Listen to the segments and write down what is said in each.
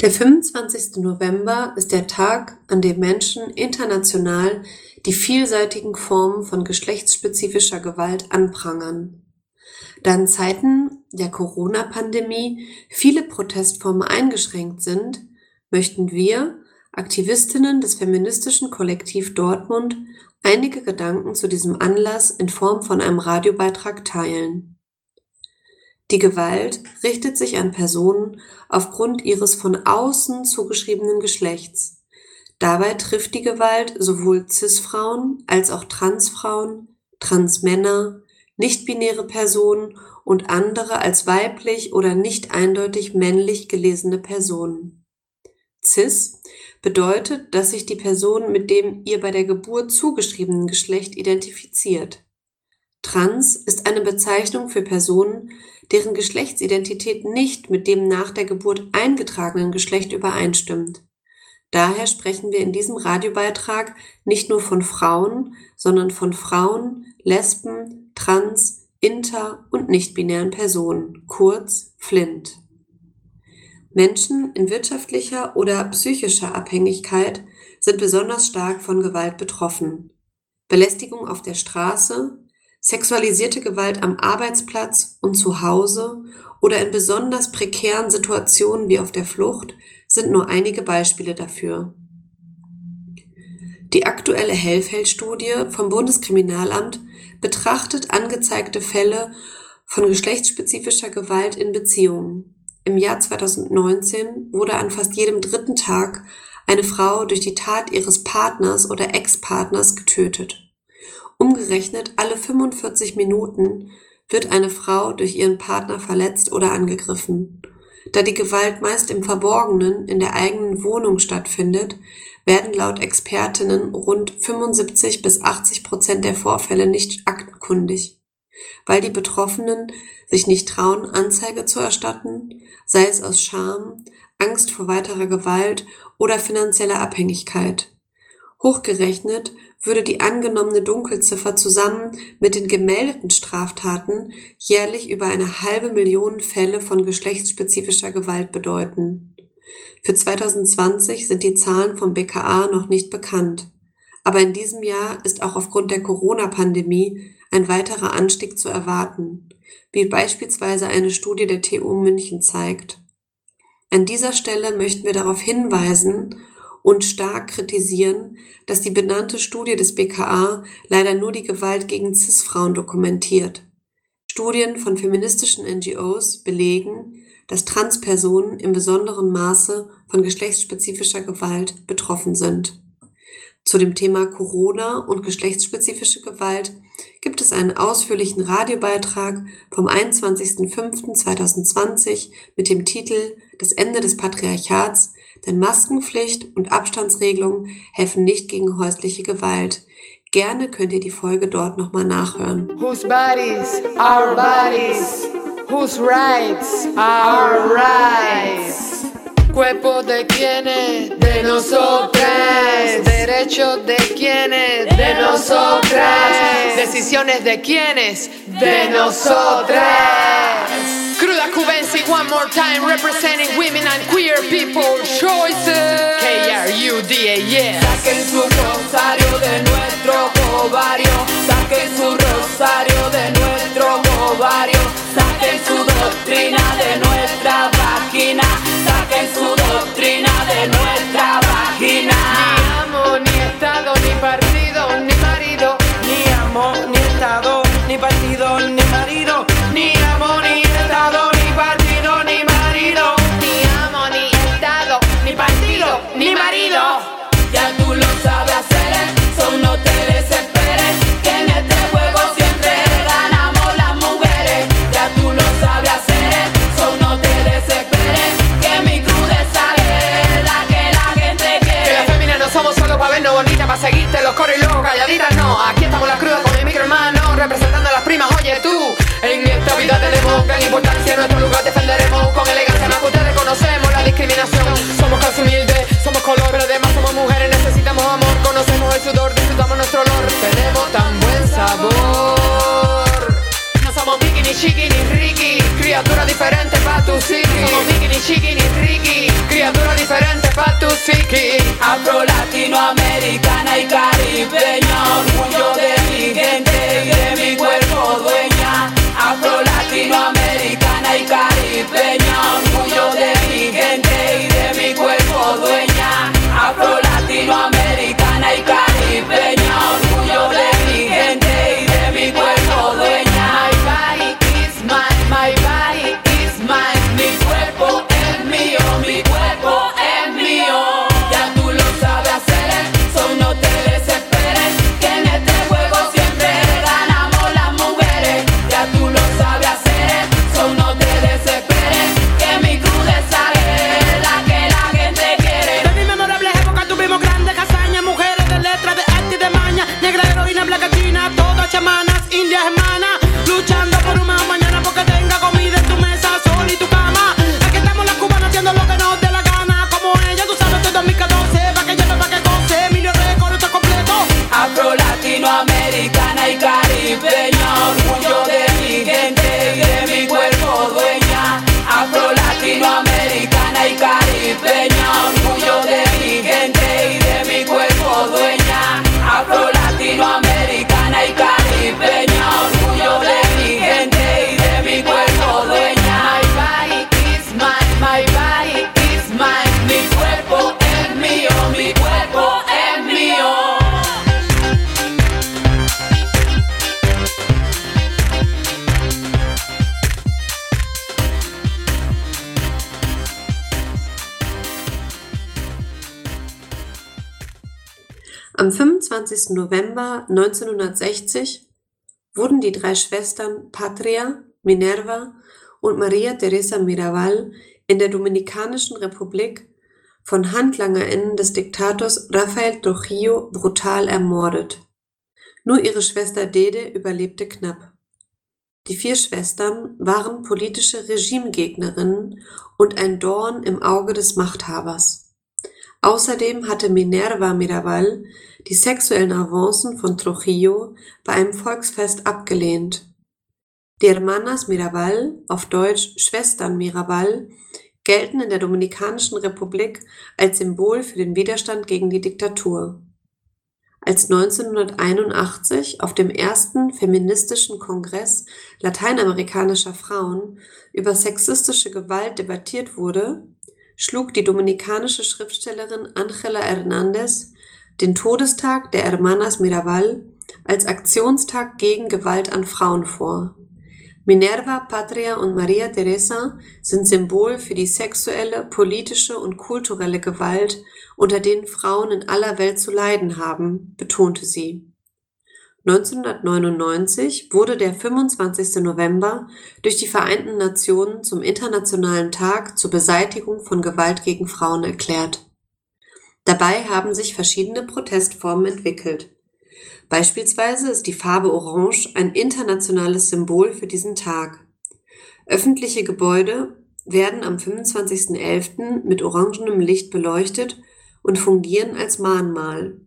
Der 25. November ist der Tag, an dem Menschen international die vielseitigen Formen von geschlechtsspezifischer Gewalt anprangern. Da in Zeiten der Corona-Pandemie viele Protestformen eingeschränkt sind, möchten wir, Aktivistinnen des feministischen Kollektiv Dortmund, einige Gedanken zu diesem Anlass in Form von einem Radiobeitrag teilen. Die Gewalt richtet sich an Personen aufgrund ihres von außen zugeschriebenen Geschlechts. Dabei trifft die Gewalt sowohl Cis-Frauen als auch Transfrauen, Transmänner, nichtbinäre Personen und andere als weiblich oder nicht eindeutig männlich gelesene Personen. Cis bedeutet, dass sich die Person mit dem ihr bei der Geburt zugeschriebenen Geschlecht identifiziert. Trans ist eine Bezeichnung für Personen, deren Geschlechtsidentität nicht mit dem nach der Geburt eingetragenen Geschlecht übereinstimmt. Daher sprechen wir in diesem Radiobeitrag nicht nur von Frauen, sondern von Frauen, Lesben, Trans, Inter- und nichtbinären Personen, kurz Flint. Menschen in wirtschaftlicher oder psychischer Abhängigkeit sind besonders stark von Gewalt betroffen. Belästigung auf der Straße, sexualisierte Gewalt am Arbeitsplatz und zu Hause oder in besonders prekären Situationen wie auf der Flucht sind nur einige Beispiele dafür. Die aktuelle Hellfeld-Studie vom Bundeskriminalamt betrachtet angezeigte Fälle von geschlechtsspezifischer Gewalt in Beziehungen. Im Jahr 2019 wurde an fast jedem dritten Tag eine Frau durch die Tat ihres Partners oder Ex-Partners getötet. Umgerechnet alle 45 Minuten wird eine Frau durch ihren Partner verletzt oder angegriffen. Da die Gewalt meist im Verborgenen in der eigenen Wohnung stattfindet, werden laut Expertinnen rund 75 bis 80 Prozent der Vorfälle nicht aktenkundig, weil die Betroffenen sich nicht trauen, Anzeige zu erstatten, sei es aus Scham, Angst vor weiterer Gewalt oder finanzieller Abhängigkeit. Hochgerechnet würde die angenommene Dunkelziffer zusammen mit den gemeldeten Straftaten jährlich über eine halbe Million Fälle von geschlechtsspezifischer Gewalt bedeuten. Für 2020 sind die Zahlen vom BKA noch nicht bekannt. Aber in diesem Jahr ist auch aufgrund der Corona-Pandemie ein weiterer Anstieg zu erwarten, wie beispielsweise eine Studie der TU München zeigt. An dieser Stelle möchten wir darauf hinweisen und stark kritisieren, dass die benannte Studie des BKA leider nur die Gewalt gegen CIS-Frauen dokumentiert. Studien von feministischen NGOs belegen, dass Transpersonen im besonderen Maße von geschlechtsspezifischer Gewalt betroffen sind. Zu dem Thema Corona und geschlechtsspezifische Gewalt gibt es einen ausführlichen Radiobeitrag vom 21.05.2020 mit dem Titel Das Ende des Patriarchats, denn Maskenpflicht und Abstandsregelungen helfen nicht gegen häusliche Gewalt. Gerne könnt ihr die Folge dort nochmal nachhören. Whose bodies, our bodies, whose rights, our rights. Cuerpo de quienes, de nosotras. Derechos de quienes, de nosotras. Decisiones de quienes, de nosotras. Cruda Cubensi, one more time, representing women and queer people choices. K-R-U-D-A, yeah. Saquen su rosario de nuestro ovario. Saquen su rosario el sudor, disfrutamos nuestro olor, tenemos tan buen sabor. No somos Mickey, ni Chiqui, ni Ricky, criaturas diferentes para tu psiqui. Somos Mickey, ni Chiqui, ni Ricky, criaturas sepa tu psiqui. Afro latinoamericana y caribeña, orgullo de mi gente y de mi cuerpo dueña. Afro latinoamericana y caribeña, orgullo de mi gente y de mi cuerpo dueña. Am 25. November 1960 wurden die drei Schwestern Patria, Minerva und Maria Teresa Mirabal in der Dominikanischen Republik von HandlangerInnen des Diktators Rafael Trujillo brutal ermordet. Nur ihre Schwester Dede überlebte knapp. Die vier Schwestern waren politische Regimegegnerinnen und ein Dorn im Auge des Machthabers. Außerdem hatte Minerva Mirabal die sexuellen Avancen von Trujillo bei einem Volksfest abgelehnt. Die Hermanas Mirabal, auf Deutsch Schwestern Mirabal, gelten in der Dominikanischen Republik als Symbol für den Widerstand gegen die Diktatur. Als 1981 auf dem ersten feministischen Kongress lateinamerikanischer Frauen über sexistische Gewalt debattiert wurde, schlug die dominikanische Schriftstellerin Angela Hernandez den Todestag der Hermanas Mirabal als Aktionstag gegen Gewalt an Frauen vor. Minerva, Patria und Maria Teresa sind Symbol für die sexuelle, politische und kulturelle Gewalt, unter denen Frauen in aller Welt zu leiden haben, betonte sie. 1999 wurde der 25. November durch die Vereinten Nationen zum Internationalen Tag zur Beseitigung von Gewalt gegen Frauen erklärt. Dabei haben sich verschiedene Protestformen entwickelt. Beispielsweise ist die Farbe Orange ein internationales Symbol für diesen Tag. Öffentliche Gebäude werden am 25.11. mit orangenem Licht beleuchtet und fungieren als Mahnmal.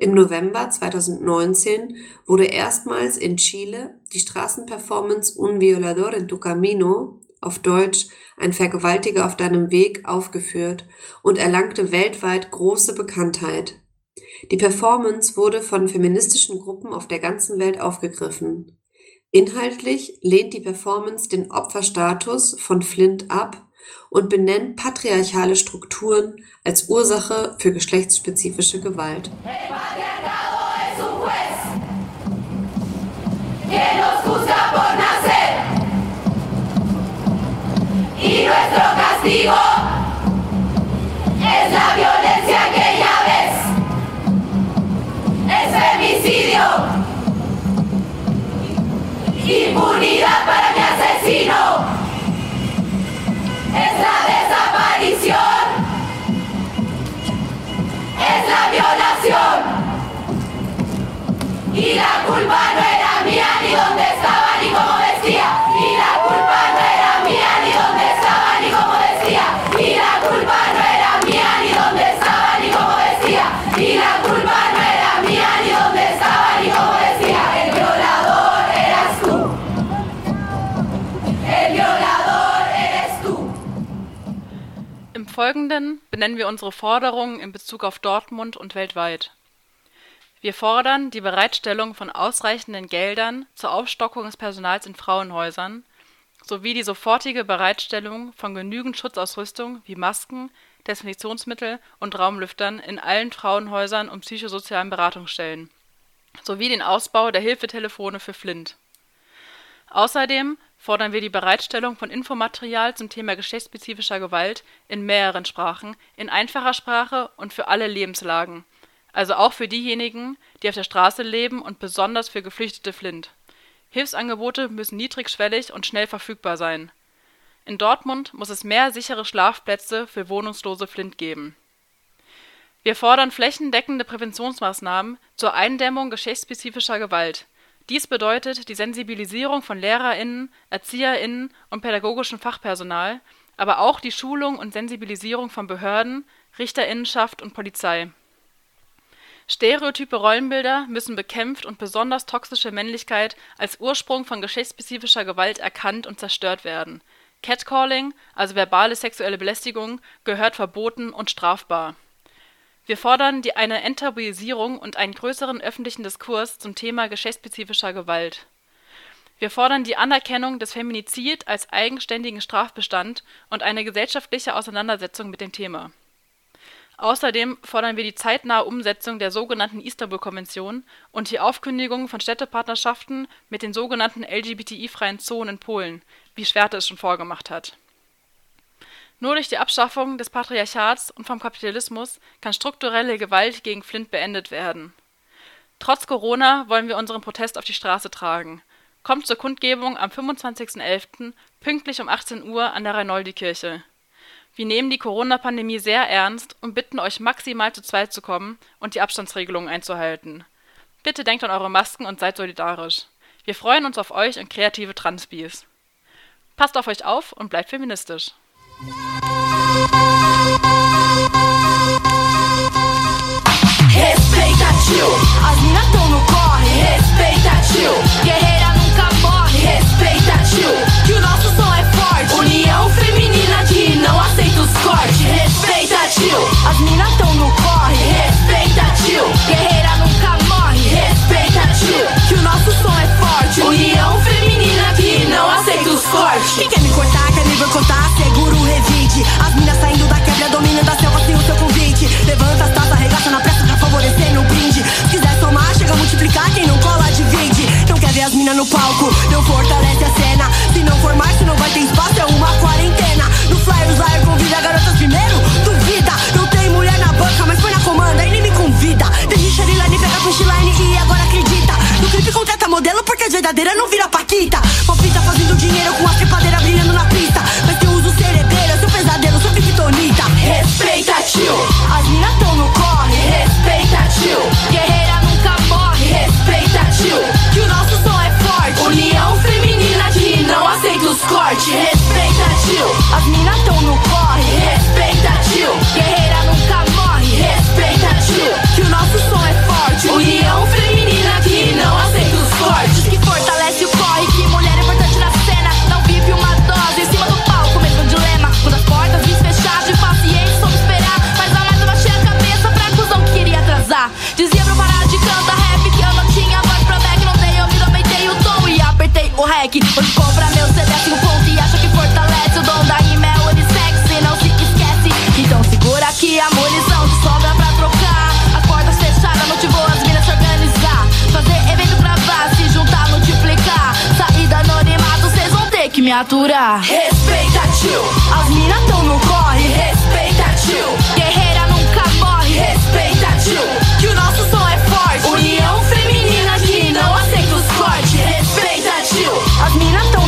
Im November 2019 wurde erstmals in Chile die Straßenperformance Un Violador en tu Camino, auf Deutsch Ein Vergewaltiger auf deinem Weg, aufgeführt und erlangte weltweit große Bekanntheit. Die Performance wurde von feministischen Gruppen auf der ganzen Welt aufgegriffen. Inhaltlich lehnt die Performance den Opferstatus von Flint ab und benennt patriarchale Strukturen als Ursache für geschlechtsspezifische Gewalt. Impunidad para mi asesino, es la desaparición, es la violación. Y la culpa no era Folgenden benennen wir unsere Forderungen in Bezug auf Dortmund und weltweit. Wir fordern die Bereitstellung von ausreichenden Geldern zur Aufstockung des Personals in Frauenhäusern sowie die sofortige Bereitstellung von genügend Schutzausrüstung wie Masken, Desinfektionsmittel und Raumlüftern in allen Frauenhäusern und psychosozialen Beratungsstellen sowie den Ausbau der Hilfetelefone für Flint. Außerdem fordern wir die Bereitstellung von Infomaterial zum Thema geschlechtsspezifischer Gewalt in mehreren Sprachen, in einfacher Sprache und für alle Lebenslagen also auch für diejenigen, die auf der Straße leben und besonders für geflüchtete Flint. Hilfsangebote müssen niedrigschwellig und schnell verfügbar sein. In Dortmund muss es mehr sichere Schlafplätze für wohnungslose Flint geben. Wir fordern flächendeckende Präventionsmaßnahmen zur Eindämmung geschlechtsspezifischer Gewalt. Dies bedeutet die Sensibilisierung von Lehrerinnen, Erzieherinnen und pädagogischem Fachpersonal, aber auch die Schulung und Sensibilisierung von Behörden, Richterinnenschaft und Polizei Stereotype Rollenbilder müssen bekämpft und besonders toxische Männlichkeit als Ursprung von geschlechtsspezifischer Gewalt erkannt und zerstört werden. Catcalling, also verbale sexuelle Belästigung, gehört verboten und strafbar. Wir fordern die eine Enttabuisierung und einen größeren öffentlichen Diskurs zum Thema geschlechtsspezifischer Gewalt. Wir fordern die Anerkennung des Feminizid als eigenständigen Strafbestand und eine gesellschaftliche Auseinandersetzung mit dem Thema Außerdem fordern wir die zeitnahe Umsetzung der sogenannten Istanbul-Konvention und die Aufkündigung von Städtepartnerschaften mit den sogenannten LGBTI-freien Zonen in Polen, wie Schwerte es schon vorgemacht hat. Nur durch die Abschaffung des Patriarchats und vom Kapitalismus kann strukturelle Gewalt gegen Flint beendet werden. Trotz Corona wollen wir unseren Protest auf die Straße tragen. Kommt zur Kundgebung am 25.11. pünktlich um 18 Uhr an der Reinoldi-Kirche wir nehmen die Corona-Pandemie sehr ernst und bitten euch maximal zu zweit zu kommen und die Abstandsregelungen einzuhalten. Bitte denkt an eure Masken und seid solidarisch. Wir freuen uns auf euch und kreative Transbies. Passt auf euch auf und bleibt feministisch. Yeah. que me aturar. Respeita, tio. As mina tão no corre. Respeita, tio. Guerreira nunca morre. Respeita, tio. Que o nosso som é forte. União feminina que não aceita os cortes. Respeita, tio. As mina tão